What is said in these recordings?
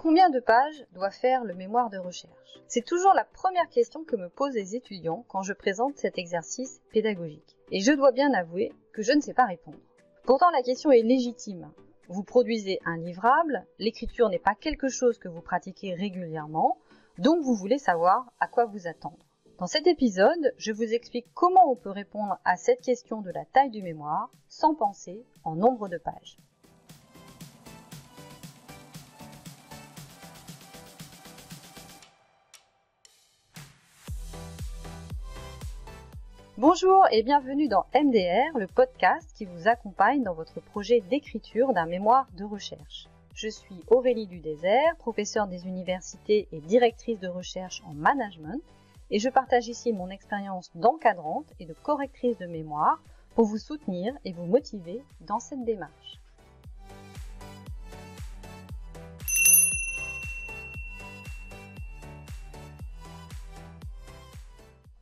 Combien de pages doit faire le mémoire de recherche? C'est toujours la première question que me posent les étudiants quand je présente cet exercice pédagogique. Et je dois bien avouer que je ne sais pas répondre. Pourtant la question est légitime. Vous produisez un livrable, l'écriture n'est pas quelque chose que vous pratiquez régulièrement, donc vous voulez savoir à quoi vous attendre. Dans cet épisode, je vous explique comment on peut répondre à cette question de la taille du mémoire sans penser en nombre de pages. Bonjour et bienvenue dans MDR, le podcast qui vous accompagne dans votre projet d'écriture d'un mémoire de recherche. Je suis Aurélie Dudésert, professeure des universités et directrice de recherche en management, et je partage ici mon expérience d'encadrante et de correctrice de mémoire pour vous soutenir et vous motiver dans cette démarche.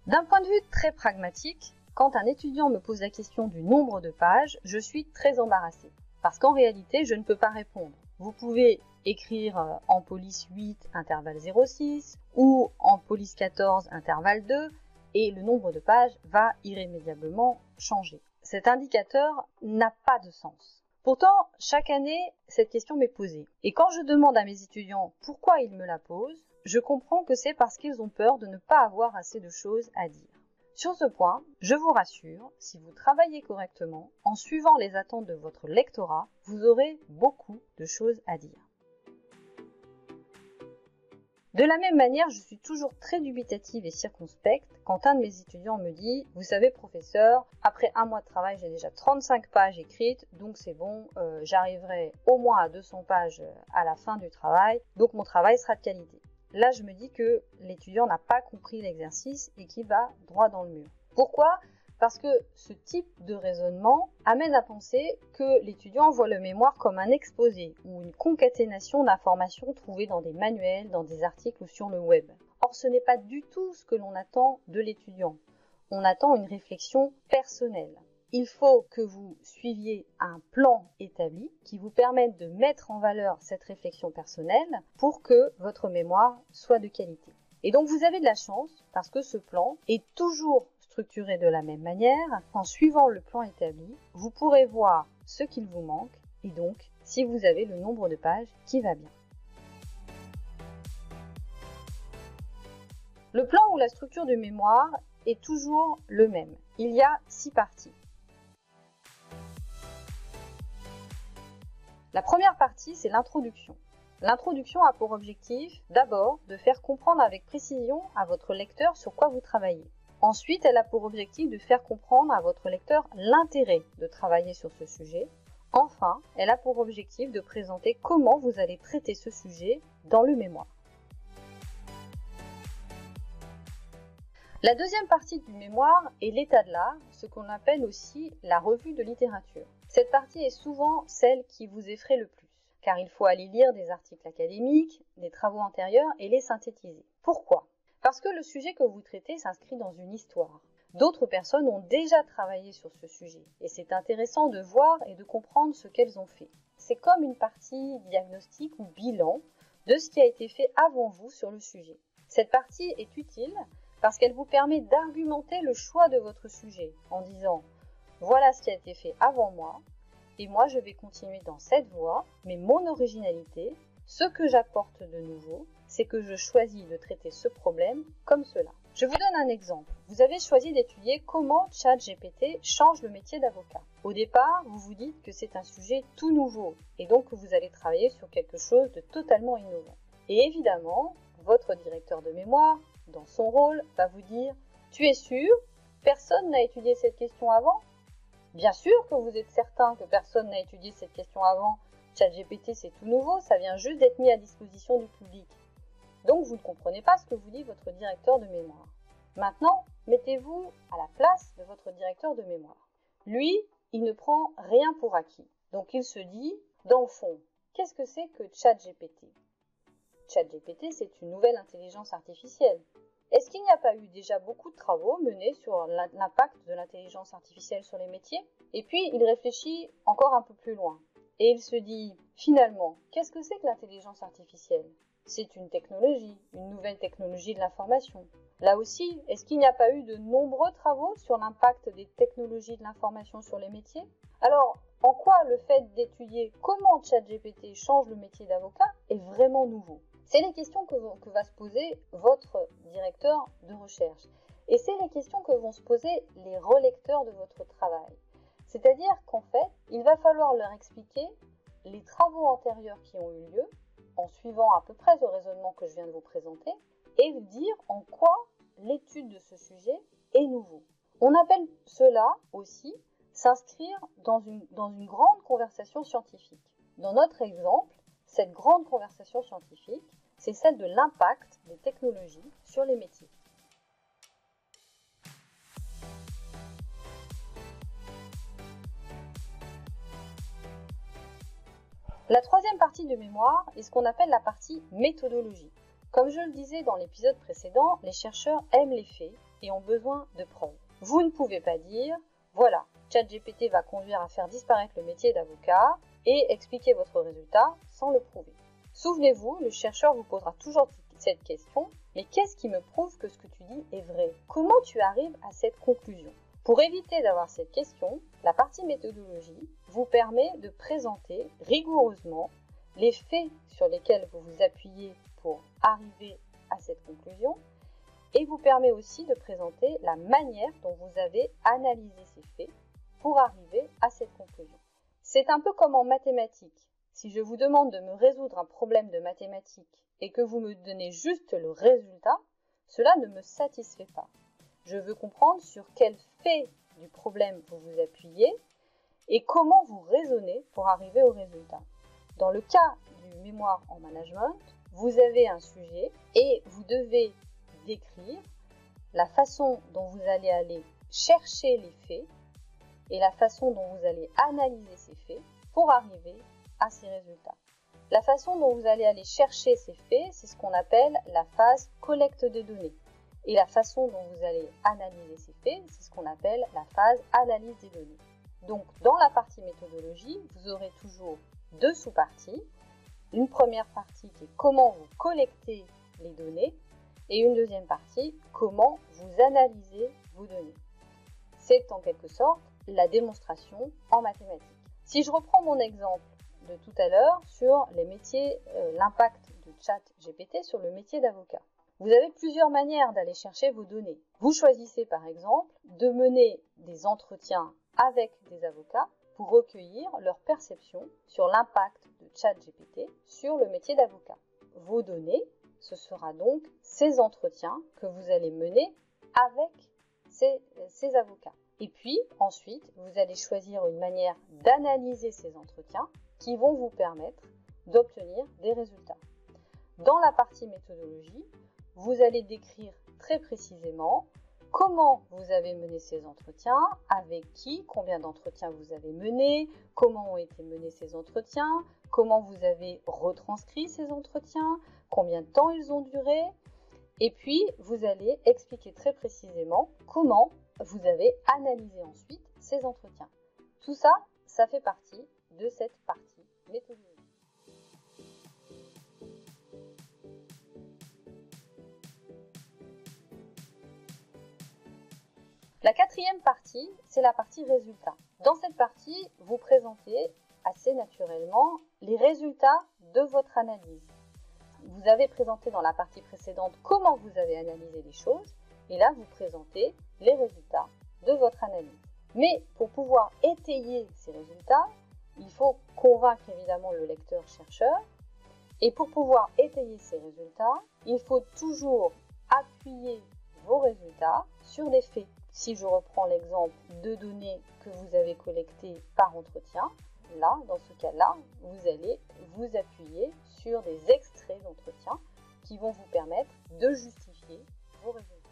D'un point de vue très pragmatique, quand un étudiant me pose la question du nombre de pages, je suis très embarrassée. Parce qu'en réalité, je ne peux pas répondre. Vous pouvez écrire euh, en police 8 intervalle 06 ou en police 14 intervalle 2 et le nombre de pages va irrémédiablement changer. Cet indicateur n'a pas de sens. Pourtant, chaque année, cette question m'est posée. Et quand je demande à mes étudiants pourquoi ils me la posent, je comprends que c'est parce qu'ils ont peur de ne pas avoir assez de choses à dire. Sur ce point, je vous rassure, si vous travaillez correctement, en suivant les attentes de votre lectorat, vous aurez beaucoup de choses à dire. De la même manière, je suis toujours très dubitative et circonspecte quand un de mes étudiants me dit Vous savez, professeur, après un mois de travail, j'ai déjà 35 pages écrites, donc c'est bon, euh, j'arriverai au moins à 200 pages à la fin du travail, donc mon travail sera de qualité. Là, je me dis que l'étudiant n'a pas compris l'exercice et qu'il va droit dans le mur. Pourquoi? Parce que ce type de raisonnement amène à penser que l'étudiant voit le mémoire comme un exposé ou une concaténation d'informations trouvées dans des manuels, dans des articles ou sur le web. Or, ce n'est pas du tout ce que l'on attend de l'étudiant. On attend une réflexion personnelle. Il faut que vous suiviez un plan établi qui vous permette de mettre en valeur cette réflexion personnelle pour que votre mémoire soit de qualité. Et donc vous avez de la chance parce que ce plan est toujours structuré de la même manière. En suivant le plan établi, vous pourrez voir ce qu'il vous manque et donc si vous avez le nombre de pages qui va bien. Le plan ou la structure de mémoire est toujours le même. Il y a six parties. La première partie, c'est l'introduction. L'introduction a pour objectif d'abord de faire comprendre avec précision à votre lecteur sur quoi vous travaillez. Ensuite, elle a pour objectif de faire comprendre à votre lecteur l'intérêt de travailler sur ce sujet. Enfin, elle a pour objectif de présenter comment vous allez traiter ce sujet dans le mémoire. La deuxième partie du mémoire est l'état de l'art, ce qu'on appelle aussi la revue de littérature. Cette partie est souvent celle qui vous effraie le plus, car il faut aller lire des articles académiques, des travaux antérieurs et les synthétiser. Pourquoi? Parce que le sujet que vous traitez s'inscrit dans une histoire. D'autres personnes ont déjà travaillé sur ce sujet, et c'est intéressant de voir et de comprendre ce qu'elles ont fait. C'est comme une partie diagnostic ou bilan de ce qui a été fait avant vous sur le sujet. Cette partie est utile parce qu'elle vous permet d'argumenter le choix de votre sujet en disant voilà ce qui a été fait avant moi, et moi je vais continuer dans cette voie, mais mon originalité, ce que j'apporte de nouveau, c'est que je choisis de traiter ce problème comme cela. Je vous donne un exemple. Vous avez choisi d'étudier comment ChatGPT change le métier d'avocat. Au départ, vous vous dites que c'est un sujet tout nouveau et donc que vous allez travailler sur quelque chose de totalement innovant. Et évidemment, votre directeur de mémoire, dans son rôle, va vous dire Tu es sûr? Personne n'a étudié cette question avant? Bien sûr que vous êtes certain que personne n'a étudié cette question avant. ChatGPT, c'est tout nouveau, ça vient juste d'être mis à disposition du public. Donc vous ne comprenez pas ce que vous dit votre directeur de mémoire. Maintenant, mettez-vous à la place de votre directeur de mémoire. Lui, il ne prend rien pour acquis. Donc il se dit, dans le fond, qu'est-ce que c'est que ChatGPT? ChatGPT, c'est une nouvelle intelligence artificielle. Est-ce qu'il n'y a pas eu déjà beaucoup de travaux menés sur l'impact de l'intelligence artificielle sur les métiers? Et puis, il réfléchit encore un peu plus loin. et il se dit finalement, qu'est-ce que c'est que l'intelligence artificielle? C'est une technologie, une nouvelle technologie de l'information. Là aussi, est-ce qu'il n'y a pas eu de nombreux travaux sur l'impact des technologies de l'information sur les métiers? Alors, en quoi le fait d'étudier comment ChatGPT change le métier d'avocat est vraiment nouveau? C'est les questions que, va se poser votre directeur de recherche. Et c'est les questions que vont se poser les relecteurs de votre travail. C'est-à-dire qu'en fait, il va falloir leur expliquer les travaux antérieurs qui ont eu lieu, en suivant à peu près le raisonnement que je viens de vous présenter, et dire en quoi l'étude de ce sujet est nouveau. On appelle cela aussi s'inscrire dans une grande conversation scientifique. Dans notre exemple, cette grande conversation scientifique, c'est celle de l'impact des technologies sur les métiers. La troisième partie de mémoire est ce qu'on appelle la partie méthodologie. Comme je le disais dans l'épisode précédent, les chercheurs aiment les faits et ont besoin de preuves. Vous ne pouvez pas dire, voilà, ChatGPT va conduire à faire disparaître le métier d'avocat et expliquer votre résultat sans le prouver. Souvenez-vous, le chercheur vous posera toujours cette question, mais qu'est-ce qui me prouve que ce que tu dis est vrai? Comment tu arrives à cette conclusion? Pour éviter d'avoir cette question, la partie méthodologie vous permet de présenter rigoureusement les faits sur lesquels vous vous appuyez pour arriver à cette conclusion et vous permet aussi de présenter la manière dont vous avez analysé ces faits pour arriver à cette conclusion. C'est un peu comme en mathématiques. Si je vous demande de me résoudre un problème de mathématiques et que vous me donnez juste le résultat, cela ne me satisfait pas. Je veux comprendre sur quel fait du problème vous vous appuyez et comment vous raisonnez pour arriver au résultat. Dans le cas du mémoire en management, vous avez un sujet et vous devez décrire la façon dont vous allez aller chercher les faits et la façon dont vous allez analyser ces faits pour arriver à ces résultats. La façon dont vous allez aller chercher ces faits, c'est ce qu'on appelle la phase collecte des données. Et la façon dont vous allez analyser ces faits, c'est ce qu'on appelle la phase analyse des données. Donc dans la partie méthodologie, vous aurez toujours deux sous-parties. Une première partie qui est comment vous collectez les données et une deuxième partie, comment vous analysez vos données. C'est en quelque sorte la démonstration en mathématiques. Si je reprends mon exemple de tout à l'heure sur les métiers, euh, l'impact de chat GPT sur le métier d'avocat. Vous avez plusieurs manières d'aller chercher vos données. Vous choisissez par exemple de mener des entretiens avec des avocats pour recueillir leur perception sur l'impact de ChatGPT sur le métier d'avocat. Vos données, ce sera donc ces entretiens que vous allez mener avec ces, ces avocats. Et puis ensuite, vous allez choisir une manière d'analyser ces entretiens qui vont vous permettre d'obtenir des résultats. Dans la partie méthodologie, vous allez décrire très précisément comment vous avez mené ces entretiens, avec qui, combien d'entretiens vous avez menés, comment ont été menés ces entretiens, comment vous avez retranscrit ces entretiens, combien de temps ils ont duré, et puis vous allez expliquer très précisément comment vous avez analysé ensuite ces entretiens. Tout ça, ça fait partie de cette partie méthodologique. La quatrième partie, c'est la partie résultats. Dans cette partie, vous présentez assez naturellement les résultats de votre analyse. Vous avez présenté dans la partie précédente comment vous avez analysé les choses, et là, vous présentez les résultats de votre analyse. Mais pour pouvoir étayer ces résultats, il faut convaincre évidemment le lecteur-chercheur. Et pour pouvoir étayer ces résultats, il faut toujours appuyer vos résultats sur des faits. Si je reprends l'exemple de données que vous avez collectées par entretien, là, dans ce cas-là, vous allez vous appuyer sur des extraits d'entretien qui vont vous permettre de justifier vos résultats.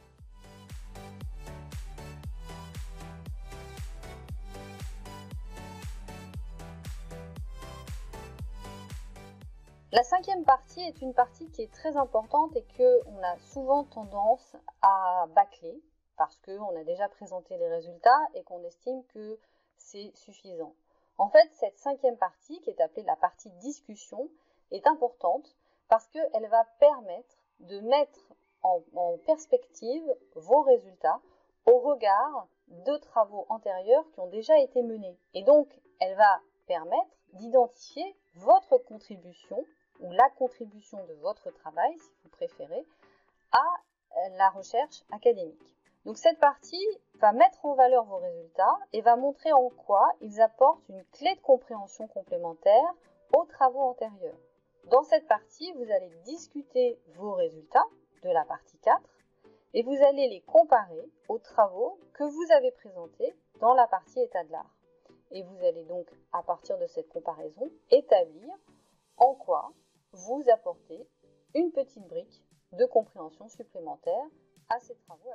La cinquième partie est une partie qui est très importante et qu'on a souvent tendance à bâcler parce qu'on a déjà présenté les résultats et qu'on estime que c'est suffisant. En fait, cette cinquième partie, qui est appelée la partie discussion, est importante parce qu'elle va permettre de mettre en, en, perspective vos résultats au regard de travaux antérieurs qui ont déjà été menés. Et donc, elle va permettre d'identifier votre contribution ou la contribution de votre travail, si vous préférez, à la recherche académique. Donc cette partie va mettre en valeur vos résultats et va montrer en quoi ils apportent une clé de compréhension complémentaire aux travaux antérieurs. Dans cette partie, vous allez discuter vos résultats de la partie 4 et vous allez les comparer aux travaux que vous avez présentés dans la partie état de l'art. Et vous allez donc, à partir de cette comparaison, établir en quoi vous apportez une petite brique de compréhension supplémentaire à ces travaux.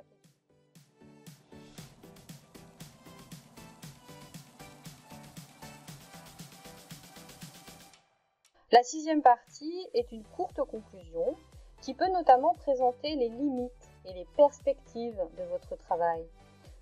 La sixième partie est une courte conclusion qui peut notamment présenter les limites et les perspectives de votre travail.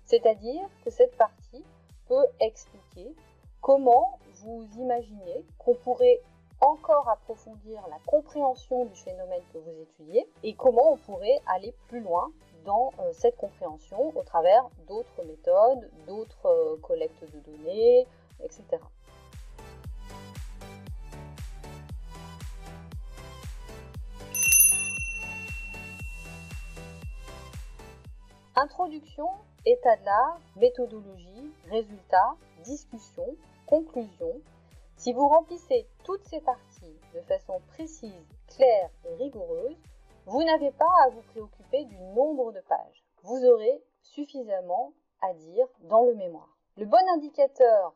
C'est-à-dire que cette partie peut expliquer comment vous imaginez qu'on pourrait encore approfondir la compréhension du phénomène que vous étudiez et comment on pourrait aller plus loin dans euh, cette compréhension au travers d'autres méthodes, d'autres euh, collectes de données, etc. Introduction, état de l'art, méthodologie, résultats, discussion, conclusion. Si vous remplissez toutes ces parties de façon précise, claire et rigoureuse, vous n'avez pas à vous préoccuper du nombre de pages. Vous aurez suffisamment à dire dans le mémoire. Le bon indicateur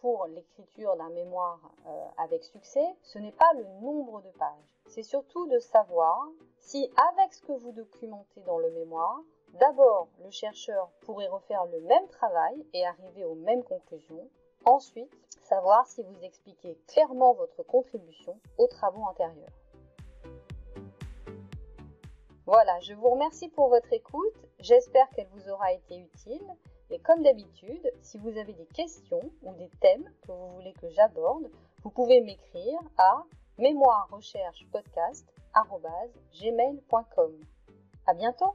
pour l'écriture d'un mémoire euh, avec succès, ce n'est pas le nombre de pages. C'est surtout de savoir si avec ce que vous documentez dans le mémoire, D'abord, le chercheur pourrait refaire le même travail et arriver aux mêmes conclusions. Ensuite, savoir si vous expliquez clairement votre contribution aux travaux antérieurs. Voilà, je vous remercie pour votre écoute. J'espère qu'elle vous aura été utile. Et comme d'habitude, si vous avez des questions ou des thèmes que vous voulez que j'aborde, vous pouvez m'écrire à mémoire recherche podcast À bientôt!